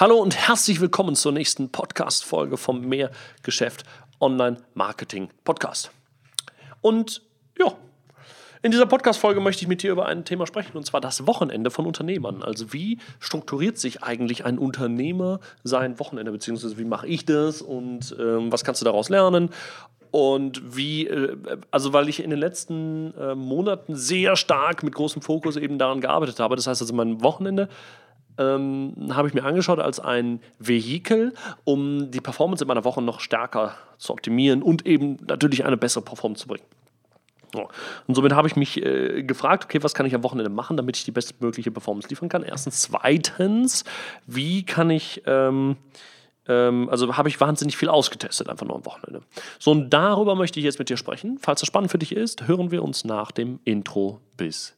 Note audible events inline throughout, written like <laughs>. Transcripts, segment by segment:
Hallo und herzlich willkommen zur nächsten Podcast-Folge vom Mehrgeschäft Online Marketing Podcast. Und ja, in dieser Podcast-Folge möchte ich mit dir über ein Thema sprechen, und zwar das Wochenende von Unternehmern. Also, wie strukturiert sich eigentlich ein Unternehmer sein Wochenende, beziehungsweise wie mache ich das und ähm, was kannst du daraus lernen? Und wie, äh, also weil ich in den letzten äh, Monaten sehr stark mit großem Fokus eben daran gearbeitet habe. Das heißt also, mein Wochenende ähm, habe ich mir angeschaut als ein Vehikel, um die Performance in meiner Woche noch stärker zu optimieren und eben natürlich eine bessere Performance zu bringen. So. Und somit habe ich mich äh, gefragt, okay, was kann ich am Wochenende machen, damit ich die bestmögliche Performance liefern kann? Erstens. Zweitens, wie kann ich, ähm, ähm, also habe ich wahnsinnig viel ausgetestet, einfach nur am Wochenende. So, und darüber möchte ich jetzt mit dir sprechen. Falls das spannend für dich ist, hören wir uns nach dem Intro. Bis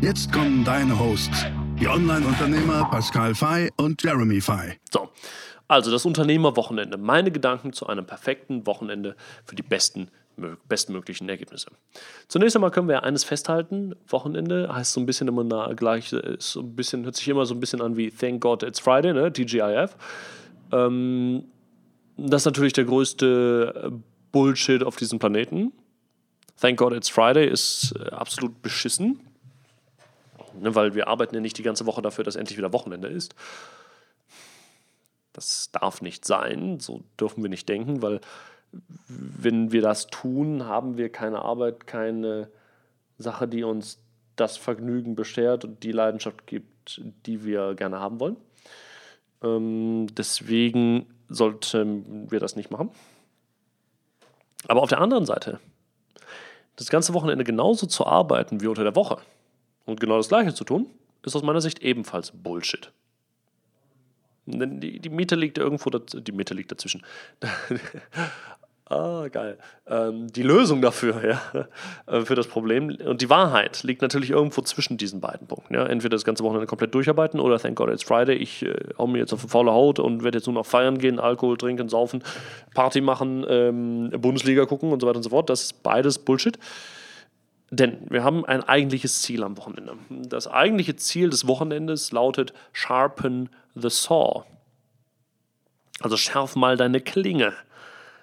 Jetzt kommen deine Hosts, die Online-Unternehmer Pascal Fay und Jeremy Fay. So, also das Unternehmerwochenende. Meine Gedanken zu einem perfekten Wochenende für die besten bestmöglichen Ergebnisse. Zunächst einmal können wir eines festhalten: Wochenende heißt so ein bisschen immer nah, gleich, ist so ein bisschen, hört sich immer so ein bisschen an wie Thank God It's Friday, ne? TGIF. Ähm, das ist natürlich der größte Bullshit auf diesem Planeten. Thank God It's Friday ist äh, absolut beschissen. Ne, weil wir arbeiten ja nicht die ganze Woche dafür, dass endlich wieder Wochenende ist. Das darf nicht sein, so dürfen wir nicht denken, weil wenn wir das tun, haben wir keine Arbeit, keine Sache, die uns das Vergnügen beschert und die Leidenschaft gibt, die wir gerne haben wollen. Ähm, deswegen sollten wir das nicht machen. Aber auf der anderen Seite, das ganze Wochenende genauso zu arbeiten wie unter der Woche, und genau das Gleiche zu tun, ist aus meiner Sicht ebenfalls Bullshit. Die, die Miete liegt irgendwo, die Miete liegt dazwischen. <laughs> ah, geil. Ähm, die Lösung dafür, <laughs> ja, äh, für das Problem und die Wahrheit liegt natürlich irgendwo zwischen diesen beiden Punkten. Ja. Entweder das ganze Wochenende komplett durcharbeiten oder thank God it's Friday, ich äh, hau mir jetzt auf eine faule Haut und werde jetzt nur noch feiern gehen, Alkohol trinken, saufen, Party machen, ähm, Bundesliga gucken und so weiter und so fort. Das ist beides Bullshit. Denn wir haben ein eigentliches Ziel am Wochenende. Das eigentliche Ziel des Wochenendes lautet Sharpen the Saw. Also schärf mal deine Klinge.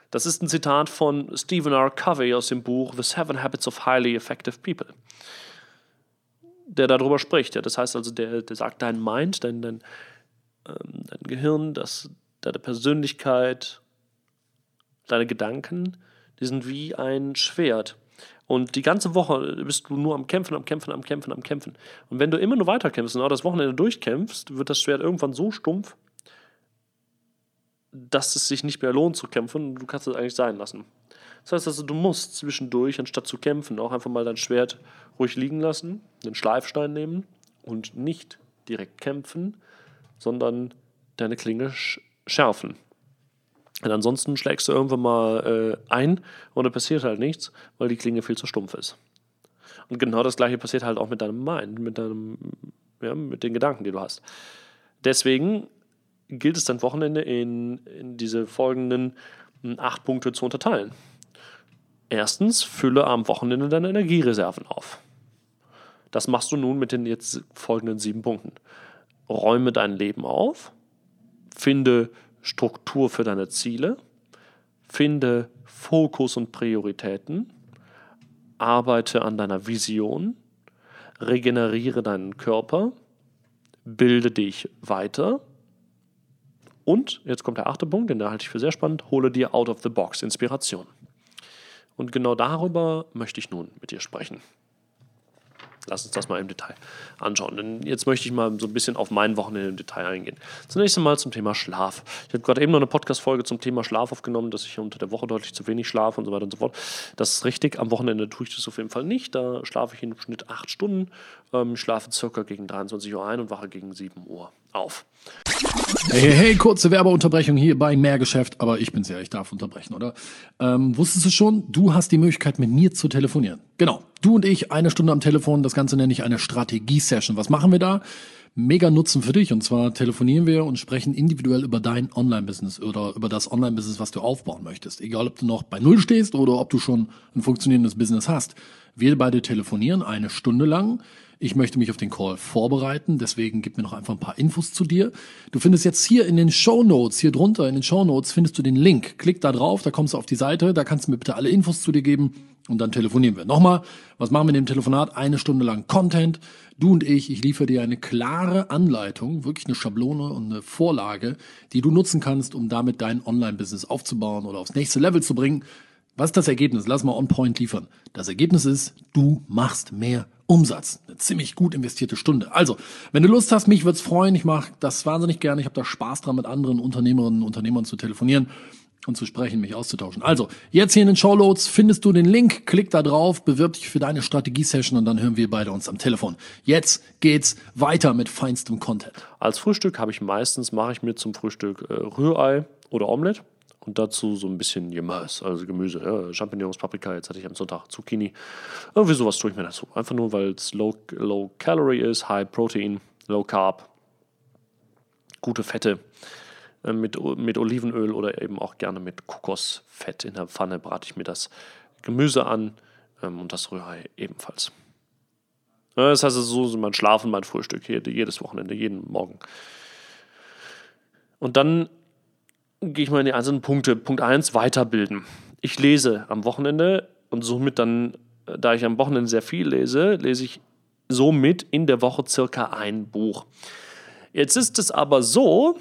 Das ist ein Zitat von Stephen R. Covey aus dem Buch The Seven Habits of Highly Effective People, der darüber spricht. Das heißt also, der, der sagt, dein Mind, dein, dein, ähm, dein Gehirn, das, deine Persönlichkeit, deine Gedanken, die sind wie ein Schwert. Und die ganze Woche bist du nur am Kämpfen, am Kämpfen, am Kämpfen, am Kämpfen. Und wenn du immer nur weiter kämpfst und auch das Wochenende durchkämpfst, wird das Schwert irgendwann so stumpf, dass es sich nicht mehr lohnt zu kämpfen und du kannst es eigentlich sein lassen. Das heißt also, du musst zwischendurch, anstatt zu kämpfen, auch einfach mal dein Schwert ruhig liegen lassen, den Schleifstein nehmen und nicht direkt kämpfen, sondern deine Klinge schärfen. Und ansonsten schlägst du irgendwann mal äh, ein und dann passiert halt nichts, weil die Klinge viel zu stumpf ist. Und genau das gleiche passiert halt auch mit deinem Mind, mit deinem, ja, mit den Gedanken, die du hast. Deswegen gilt es dann Wochenende in, in diese folgenden hm, acht Punkte zu unterteilen. Erstens, fülle am Wochenende deine Energiereserven auf. Das machst du nun mit den jetzt folgenden sieben Punkten. Räume dein Leben auf, finde Struktur für deine Ziele, finde Fokus und Prioritäten, arbeite an deiner Vision, regeneriere deinen Körper, bilde dich weiter und, jetzt kommt der achte Punkt, den halte ich für sehr spannend, hole dir out of the box Inspiration. Und genau darüber möchte ich nun mit dir sprechen. Lass uns das mal im Detail anschauen. Denn jetzt möchte ich mal so ein bisschen auf mein Wochenende im Detail eingehen. Zunächst einmal zum Thema Schlaf. Ich habe gerade eben noch eine Podcast-Folge zum Thema Schlaf aufgenommen, dass ich unter der Woche deutlich zu wenig schlafe und so weiter und so fort. Das ist richtig. Am Wochenende tue ich das auf jeden Fall nicht. Da schlafe ich im Schnitt acht Stunden. Ähm, schlafe circa gegen 23 Uhr ein und wache gegen 7 Uhr auf. Hey, hey, kurze Werbeunterbrechung hier bei Mehrgeschäft, aber ich bin's ja, ich darf unterbrechen, oder? Ähm, wusstest du schon, du hast die Möglichkeit, mit mir zu telefonieren. Genau, du und ich, eine Stunde am Telefon, das Ganze nenne ich eine Strategie-Session. Was machen wir da? Mega Nutzen für dich. Und zwar telefonieren wir und sprechen individuell über dein Online-Business oder über das Online-Business, was du aufbauen möchtest. Egal, ob du noch bei Null stehst oder ob du schon ein funktionierendes Business hast. Wir beide telefonieren eine Stunde lang ich möchte mich auf den Call vorbereiten, deswegen gib mir noch einfach ein paar Infos zu dir. Du findest jetzt hier in den Show Notes, hier drunter in den Show Notes findest du den Link. Klick da drauf, da kommst du auf die Seite, da kannst du mir bitte alle Infos zu dir geben und dann telefonieren wir. Nochmal, was machen wir in dem Telefonat? Eine Stunde lang Content. Du und ich, ich liefere dir eine klare Anleitung, wirklich eine Schablone und eine Vorlage, die du nutzen kannst, um damit dein Online-Business aufzubauen oder aufs nächste Level zu bringen. Was ist das Ergebnis? Lass mal on point liefern. Das Ergebnis ist, du machst mehr Umsatz. Eine ziemlich gut investierte Stunde. Also, wenn du Lust hast, mich wird's freuen. Ich mache das wahnsinnig gerne. Ich habe da Spaß dran, mit anderen Unternehmerinnen und Unternehmern zu telefonieren und zu sprechen, mich auszutauschen. Also, jetzt hier in den Showloads findest du den Link, klick da drauf, bewirb dich für deine Strategie-Session und dann hören wir beide uns am Telefon. Jetzt geht's weiter mit feinstem Content. Als Frühstück habe ich meistens, mache ich mir zum Frühstück äh, Rührei oder Omelette und dazu so ein bisschen Gemüse, also Gemüse, ja, Champignons, Paprika, jetzt hatte ich am Sonntag Zucchini. Irgendwie sowas tue ich mir dazu. Einfach nur, weil es low, low Calorie ist, High Protein, Low Carb, gute Fette. Äh, mit, mit Olivenöl oder eben auch gerne mit Kokosfett in der Pfanne brate ich mir das Gemüse an ähm, und das Rührei ebenfalls. Das heißt, so sind mein Schlafen, mein Frühstück jedes Wochenende, jeden Morgen. Und dann gehe ich mal in die einzelnen Punkte. Punkt 1, weiterbilden. Ich lese am Wochenende und somit dann, da ich am Wochenende sehr viel lese, lese ich somit in der Woche circa ein Buch. Jetzt ist es aber so,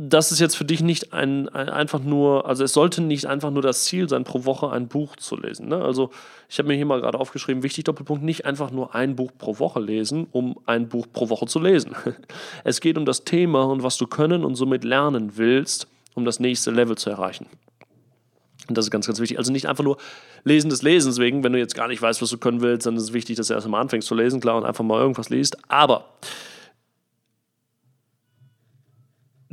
das ist jetzt für dich nicht ein, ein, einfach nur, also es sollte nicht einfach nur das Ziel sein, pro Woche ein Buch zu lesen. Ne? Also ich habe mir hier mal gerade aufgeschrieben, wichtig Doppelpunkt, nicht einfach nur ein Buch pro Woche lesen, um ein Buch pro Woche zu lesen. <laughs> Es geht um das Thema und was du können und somit lernen willst, um das nächste Level zu erreichen. Und das ist ganz, ganz wichtig. Also nicht einfach nur Lesen des Lesens wegen, wenn du jetzt gar nicht weißt, was du können willst, dann ist es wichtig, dass du erst einmal anfängst zu lesen, klar, und einfach mal irgendwas liest. Aber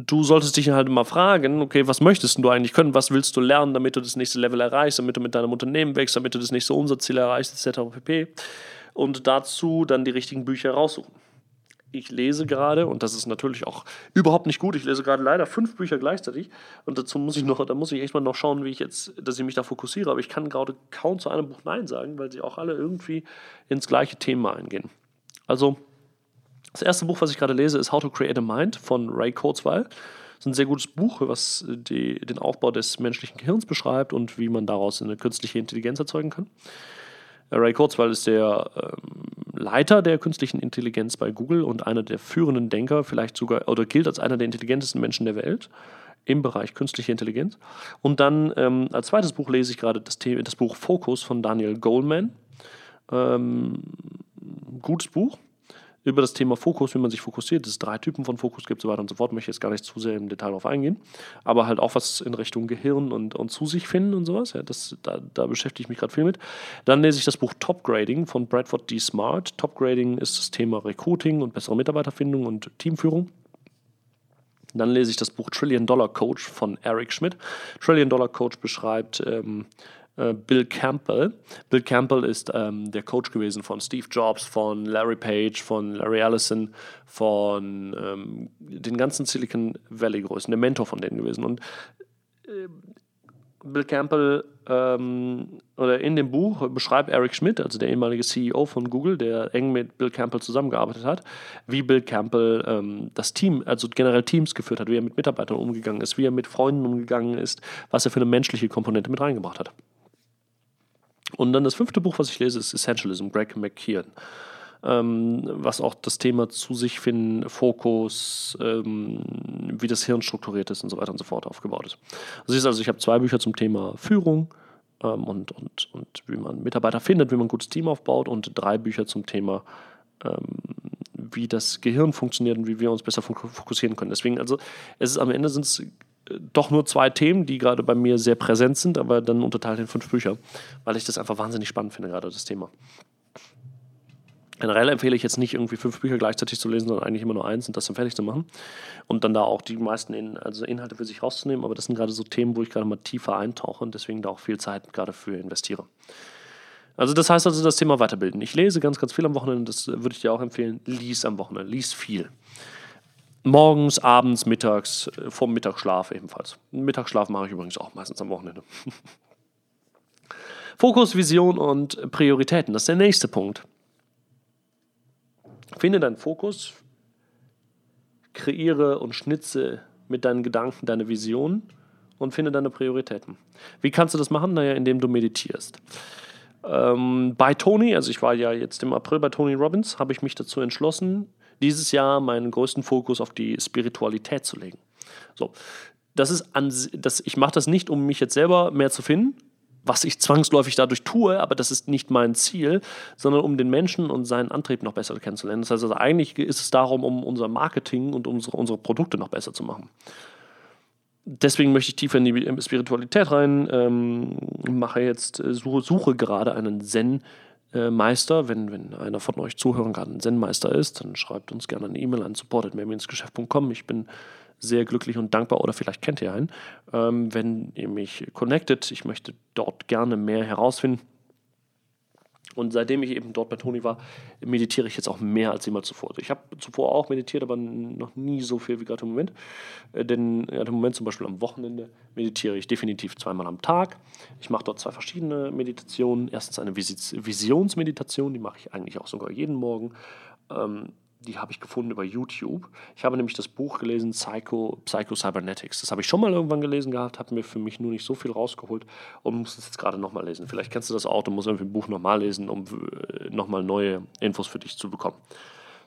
du solltest dich halt immer fragen, okay, was möchtest du eigentlich können, was willst du lernen, damit du das nächste Level erreichst, damit du mit deinem Unternehmen wächst, damit du das nächste Umsatzziel erreichst, etc. pp. Und dazu dann die richtigen Bücher raussuchen. Ich lese gerade, und das ist natürlich auch überhaupt nicht gut, ich lese gerade leider fünf Bücher gleichzeitig. Und dazu muss ich noch, da muss ich echt mal noch schauen, wie ich jetzt, dass ich mich da fokussiere. Aber ich kann gerade kaum zu einem Buch Nein sagen, weil sie auch alle irgendwie ins gleiche Thema eingehen. Also, das erste Buch, was ich gerade lese, ist How to Create a Mind von Ray Kurzweil. Das ist ein sehr gutes Buch, was die, den Aufbau des menschlichen Gehirns beschreibt und wie man daraus eine künstliche Intelligenz erzeugen kann. Äh, Ray Kurzweil ist der ähm, Leiter der künstlichen Intelligenz bei Google und einer der führenden Denker, vielleicht sogar, oder gilt als einer der intelligentesten Menschen der Welt im Bereich künstliche Intelligenz. Und dann ähm, als zweites Buch lese ich gerade das, das Buch Focus von Daniel Goleman. Ähm, gutes Buch über das Thema Fokus, wie man sich fokussiert, dass es drei Typen von Fokus gibt, so weiter und so fort, möchte ich jetzt gar nicht zu sehr im Detail darauf eingehen. Aber halt auch was in Richtung Gehirn und, und zu sich finden und sowas. Ja, das, da, da beschäftige ich mich gerade viel mit. Dann lese ich das Buch Top Grading von Bradford D. Smart. Top Grading ist das Thema Recruiting und bessere Mitarbeiterfindung und Teamführung. Dann lese ich das Buch Trillion Dollar Coach von Eric Schmidt. Trillion Dollar Coach beschreibt ähm, äh, Bill Campbell. Bill Campbell ist ähm, der Coach gewesen von Steve Jobs, von Larry Page, von Larry Ellison, von ähm, den ganzen Silicon Valley Größen, der Mentor von denen gewesen. Und äh, Bill Campbell ähm, oder in dem Buch beschreibt Eric Schmidt, also der ehemalige CEO von Google, der eng mit Bill Campbell zusammengearbeitet hat, wie Bill Campbell ähm, das Team, also generell Teams geführt hat, wie er mit Mitarbeitern umgegangen ist, wie er mit Freunden umgegangen ist, was er für eine menschliche Komponente mit reingebracht hat. Und dann das fünfte Buch, was ich lese, ist Essentialism, Greg McKeon. Ähm, was auch das Thema zu sich finden, Fokus, ähm, wie das Hirn strukturiert ist und so weiter und so fort aufgebaut ist. Du siehst also, ich habe zwei Bücher zum Thema Führung ähm, und, und, und wie man Mitarbeiter findet, wie man ein gutes Team aufbaut und drei Bücher zum Thema ähm, wie das Gehirn funktioniert und wie wir uns besser fokussieren können. Deswegen, also, es ist am Ende sind es doch nur zwei Themen, die gerade bei mir sehr präsent sind, aber dann unterteilt in fünf Bücher, weil ich das einfach wahnsinnig spannend finde, gerade das Thema. Generell empfehle ich jetzt nicht irgendwie fünf Bücher gleichzeitig zu lesen, sondern eigentlich immer nur eins und das dann fertig zu machen. Und dann da auch die meisten In also Inhalte für sich rauszunehmen. Aber das sind gerade so Themen, wo ich gerade mal tiefer eintauche und deswegen da auch viel Zeit gerade für investiere. Also das heißt also das Thema Weiterbilden. Ich lese ganz, ganz viel am Wochenende, das würde ich dir auch empfehlen. Lies am Wochenende, lies viel. Morgens, abends, mittags, äh, vorm Mittagsschlaf ebenfalls. Mittagsschlaf mache ich übrigens auch meistens am Wochenende. <laughs> Fokus, Vision und Prioritäten, das ist der nächste Punkt. Finde deinen Fokus, kreiere und schnitze mit deinen Gedanken deine Vision und finde deine Prioritäten. Wie kannst du das machen? Naja, indem du meditierst. Ähm, bei Tony, also ich war ja jetzt im April bei Tony Robbins, habe ich mich dazu entschlossen, dieses Jahr meinen größten Fokus auf die Spiritualität zu legen. So, das ist an, das, ich mache das nicht, um mich jetzt selber mehr zu finden, was ich zwangsläufig dadurch tue, aber das ist nicht mein Ziel, sondern um den Menschen und seinen Antrieb noch besser kennenzulernen. Das heißt also, eigentlich ist es darum, um unser Marketing und unsere, unsere Produkte noch besser zu machen. Deswegen möchte ich tiefer in die Spiritualität rein, ähm, mache jetzt, äh, suche, suche gerade einen Zen- Meister, wenn, wenn einer von euch Zuhörern gerade ein Zen-Meister ist, dann schreibt uns gerne eine E-Mail an support.mehrminsgeschäft.com. Ich bin sehr glücklich und dankbar oder vielleicht kennt ihr einen, ähm, wenn ihr mich connectet. Ich möchte dort gerne mehr herausfinden. Und seitdem ich eben dort bei Toni war, meditiere ich jetzt auch mehr als jemals zuvor. Ich habe zuvor auch meditiert, aber noch nie so viel wie gerade im Moment. Äh, denn ja, im Moment zum Beispiel am Wochenende meditiere ich definitiv zweimal am Tag. Ich mache dort zwei verschiedene Meditationen. Erstens eine Vis Visionsmeditation, die mache ich eigentlich auch sogar jeden Morgen. Die habe ich gefunden über YouTube. Ich habe nämlich das Buch gelesen, Psycho, Psycho Cybernetics. Das habe ich schon mal irgendwann gelesen gehabt, habe mir für mich nur nicht so viel rausgeholt und muss es jetzt gerade nochmal lesen. Vielleicht kennst du das auch, du musst irgendwie ein Buch nochmal lesen, um äh, nochmal neue Infos für dich zu bekommen.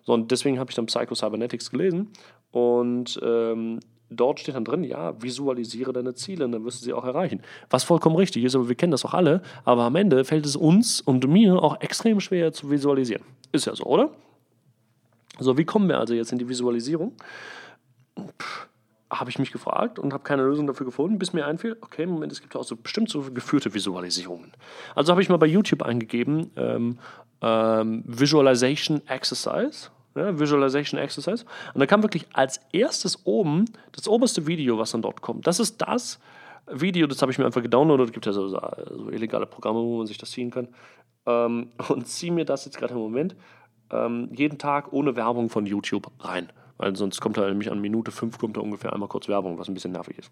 So, und deswegen habe ich dann Psycho Cybernetics gelesen und ähm, dort steht dann drin, ja, visualisiere deine Ziele und dann wirst du sie auch erreichen. Was vollkommen richtig ist, aber wir kennen das auch alle, aber am Ende fällt es uns und mir auch extrem schwer zu visualisieren. Ist ja so, oder? So, wie kommen wir also jetzt in die Visualisierung? Habe ich mich gefragt und habe keine Lösung dafür gefunden, bis mir einfiel, okay, Moment, es gibt auch so bestimmt so geführte Visualisierungen. Also habe ich mal bei YouTube eingegeben, ähm, ähm, Visualization Exercise, ja, Visualization Exercise. Und da kam wirklich als erstes oben das oberste Video, was dann dort kommt. Das ist das Video, das habe ich mir einfach gedownloadet. Es gibt ja so, so, illegale Programme, wo man sich das ziehen kann. Ähm, <laughs> und ziehe mir das jetzt gerade im Moment ähm, jeden Tag ohne Werbung von YouTube rein. Weil sonst kommt da nämlich an Minute 5 kommt da ungefähr einmal kurz Werbung, was ein bisschen nervig ist.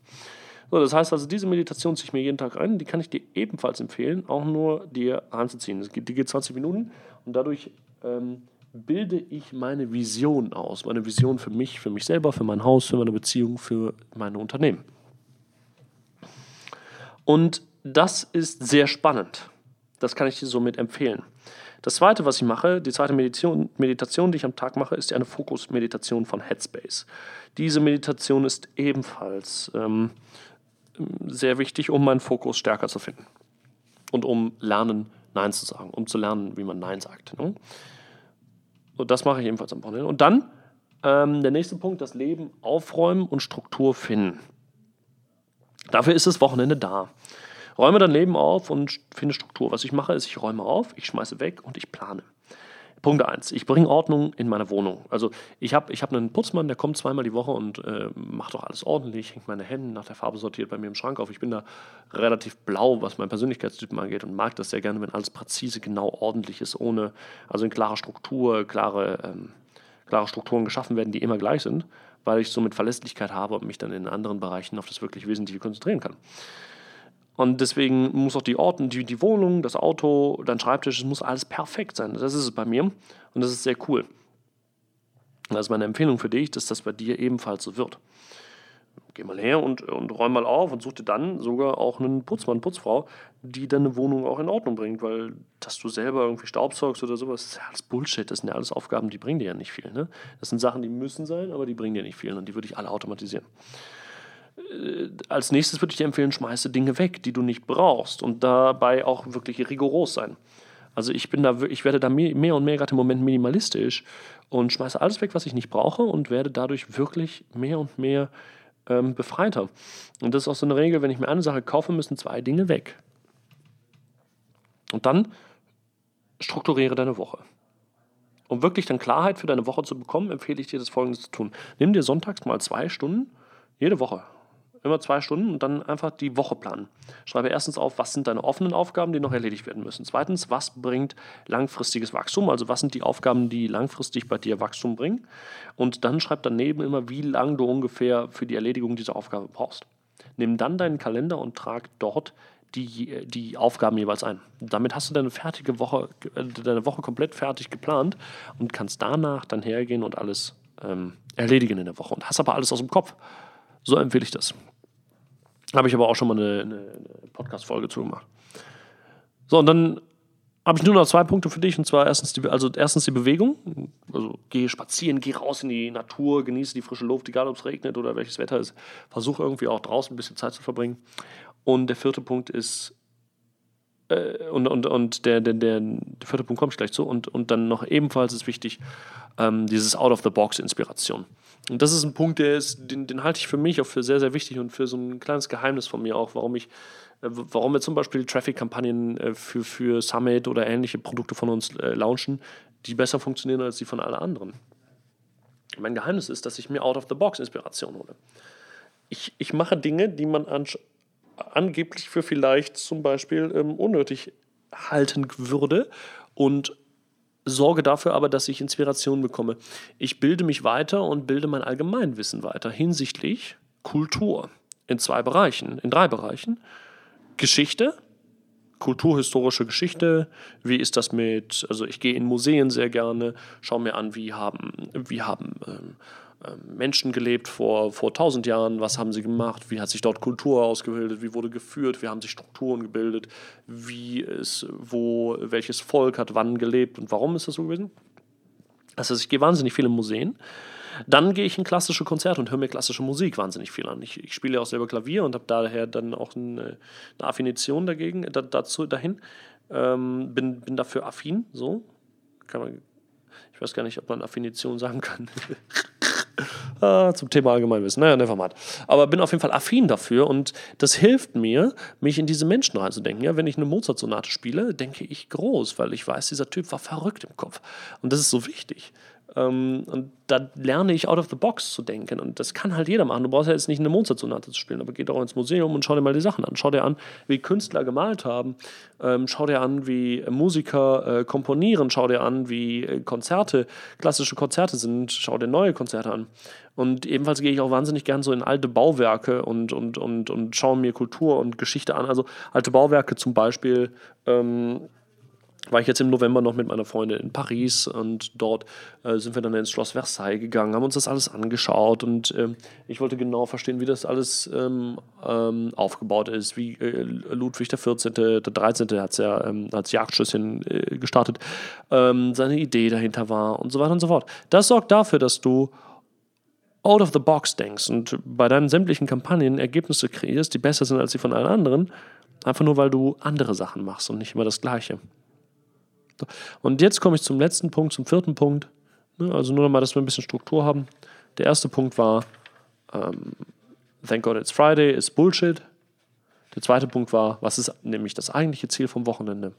So, das heißt also, diese Meditation ziehe ich mir jeden Tag rein. Die kann ich dir ebenfalls empfehlen, auch nur dir anzuziehen. Die geht 20 Minuten und dadurch ähm, bilde ich meine Vision aus. Meine Vision für mich, für mich selber, für mein Haus, für meine Beziehung, für meine Unternehmen. Und das ist sehr spannend. Das kann ich dir somit empfehlen. Das zweite, was ich mache, die zweite Meditation, Meditation, die ich am Tag mache, ist eine Fokus-Meditation von Headspace. Diese Meditation ist ebenfalls ähm, sehr wichtig, um meinen Fokus stärker zu finden. Und um lernen, Nein zu sagen, um zu lernen, wie man Nein sagt. Ne? Und das mache ich ebenfalls am Wochenende. Und dann ähm, der nächste Punkt, das Leben aufräumen und Struktur finden. Dafür ist das Wochenende da. Räume dein Leben auf und finde Struktur. Was ich mache, ist, ich räume auf, ich schmeiße weg und ich plane. Punkt 1. Ich bringe Ordnung in meine Wohnung. Also ich habe ich hab einen Putzmann, der kommt zweimal die Woche und äh, macht doch alles ordentlich, hängt meine Hände nach der Farbe sortiert bei mir im Schrank auf. Ich bin da relativ blau, was mein Persönlichkeitstypen angeht und mag das sehr gerne, wenn alles präzise, genau ordentlich ist, ohne, also in klarer Struktur, klare, ähm, klare Strukturen geschaffen werden, die immer gleich sind, weil ich somit Verlässlichkeit habe und mich dann in anderen Bereichen auf das wirklich Wesentliche konzentrieren kann. Und deswegen muss auch die Orten, die, die Wohnung, das Auto, dein Schreibtisch, es muss alles perfekt sein. Das ist es bei mir und das ist sehr cool. Das ist meine Empfehlung für dich, dass das bei dir ebenfalls so wird. Geh mal her und, und räum mal auf und such dir dann sogar auch einen Putzmann, Putzfrau, die deine Wohnung auch in Ordnung bringt, weil dass du selber irgendwie Staubsaugst oder sowas, ist ja alles Bullshit. Das sind ja alles Aufgaben, die bringen dir ja nicht viel. Ne? Das sind Sachen, die müssen sein, aber die bringen dir nicht viel und die würde ich alle automatisieren. Äh, als nächstes würde ich dir empfehlen, schmeiße Dinge weg, die du nicht brauchst und dabei auch wirklich rigoros sein. Also ich bin da, ich werde da mehr und mehr gerade im Moment minimalistisch und schmeiße alles weg, was ich nicht brauche und werde dadurch wirklich mehr und mehr ähm, befreiter. Und das ist auch so eine Regel, wenn ich mir eine Sache kaufe, müssen zwei Dinge weg. Und dann strukturiere deine Woche. Um wirklich dann Klarheit für deine Woche zu bekommen, empfehle ich dir das folgendes zu tun. Nimm dir sonntags mal zwei Stunden, jede Woche, immer zwei Stunden und dann einfach die Woche planen. Schreibe erstens auf, was sind deine offenen Aufgaben, die noch erledigt werden müssen. Zweitens, was bringt langfristiges Wachstum, also was sind die Aufgaben, die langfristig bei dir Wachstum bringen. Und dann schreib daneben immer, wie lange du ungefähr für die Erledigung dieser Aufgabe brauchst. Nimm dann deinen Kalender und trag dort die, die Aufgaben jeweils ein. Damit hast du deine fertige Woche, äh, deine Woche komplett fertig geplant und kannst danach dann hergehen und alles ähm, erledigen in der Woche. Und hast aber alles aus dem Kopf. So empfehle ich das. Habe ich aber auch schon mal eine, eine Podcast-Folge zu gemacht. So, und dann habe ich nur noch zwei Punkte für dich. Und zwar erstens die, also erstens die Bewegung. Also geh spazieren, geh raus in die Natur, genieße die frische Luft, egal ob es regnet oder welches Wetter ist. Versuche irgendwie auch draußen ein bisschen Zeit zu verbringen. Und der vierte Punkt ist, äh, und, und, und der, der, der, der, vierte Punkt komme ich gleich zu. Und, und dann noch ebenfalls ist wichtig, ähm, dieses Out-of-the-Box-Inspiration. Und das ist ein Punkt, der ist, den, den halte ich für mich auch für sehr, sehr wichtig und für so ein kleines Geheimnis von mir auch, warum ich, äh, warum wir zum Beispiel Traffic-Kampagnen äh, für, für Summit oder ähnliche Produkte von uns äh, launchen, die besser funktionieren als die von allen anderen. Mein Geheimnis ist, dass ich mir Out-of-the-Box-Inspiration hole. Ich, ich mache Dinge, die man angeblich für vielleicht zum Beispiel ähm, unnötig halten würde und sorge dafür aber, dass ich Inspiration bekomme. Ich bilde mich weiter und bilde mein Allgemeinwissen weiter hinsichtlich Kultur in zwei Bereichen, in drei Bereichen. Geschichte, kulturhistorische Geschichte, wie ist das mit, also ich gehe in Museen sehr gerne, schaue mir an, wie haben, wie haben ähm, Menschen gelebt vor, vor 1000 Jahren, was haben sie gemacht, wie hat sich dort Kultur ausgebildet, wie wurde geführt, wie haben sich Strukturen gebildet, wie ist, wo, welches Volk hat wann gelebt und warum ist das so gewesen. Also ich gehe wahnsinnig viel in Museen. Dann gehe ich in klassische Konzerte und höre mir klassische Musik wahnsinnig viel an. Ich, ich spiele ja auch selber Klavier und habe daher dann auch eine, eine Affinition dagegen, da, dazu, dahin. Ähm, bin, bin dafür affin, so. Kann man, ich weiß gar nicht, ob man Affinition sagen kann. <laughs> Ah, zum Thema Allgemeinwissen. Naja, never mind. Aber bin auf jeden Fall affin dafür und das hilft mir, mich in diese Menschen reinzudenken. Ja, wenn ich eine Mozart-Sonate spiele, denke ich groß, weil ich weiß, dieser Typ war verrückt im Kopf. Und das ist so wichtig. Ähm, und da lerne ich out of the box zu denken. Und das kann halt jeder machen. Du brauchst ja jetzt nicht eine Mozart-Sonate zu spielen, aber geh doch ins Museum und schau dir mal die Sachen an. Schau dir an, wie Künstler gemalt haben. Ähm, schau dir an, wie Musiker äh, komponieren. Schau dir an, wie äh, Konzerte, klassische Konzerte sind. Schau dir neue Konzerte an. Und ebenfalls gehe ich auch wahnsinnig gern so in alte Bauwerke und, und, und, und schaue mir Kultur und Geschichte an. Also alte Bauwerke zum Beispiel. Ähm, war ich jetzt im November noch mit meiner Freundin in Paris und dort äh, sind wir dann ins Schloss Versailles gegangen, haben uns das alles angeschaut und äh, ich wollte genau verstehen, wie das alles ähm, ähm, aufgebaut ist, wie äh, Ludwig 14., der 13. hat es ja ähm, als Jagdschüsschen äh, gestartet, ähm, seine Idee dahinter war und so weiter und so fort. Das sorgt dafür, dass du out of the box denkst und bei deinen sämtlichen Kampagnen Ergebnisse kreierst, die besser sind als die von allen anderen, einfach nur weil du andere Sachen machst und nicht immer das Gleiche. Und jetzt komme ich zum letzten Punkt, zum vierten Punkt. Ne, also nur nochmal, dass wir ein bisschen Struktur haben. Der erste Punkt war, ähm, Thank God It's Friday ist Bullshit. Der zweite Punkt war, was ist nämlich das eigentliche Ziel vom Wochenende?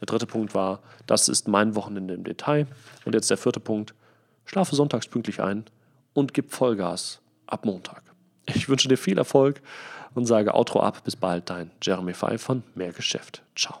Der dritte Punkt war, das ist mein Wochenende im Detail. Und jetzt der vierte Punkt, schlafe sonntags pünktlich ein und gib Vollgas ab Montag. Ich wünsche dir viel Erfolg und sage Outro ab. Bis bald, dein Jeremy Fay von Mehrgeschäft. Ciao.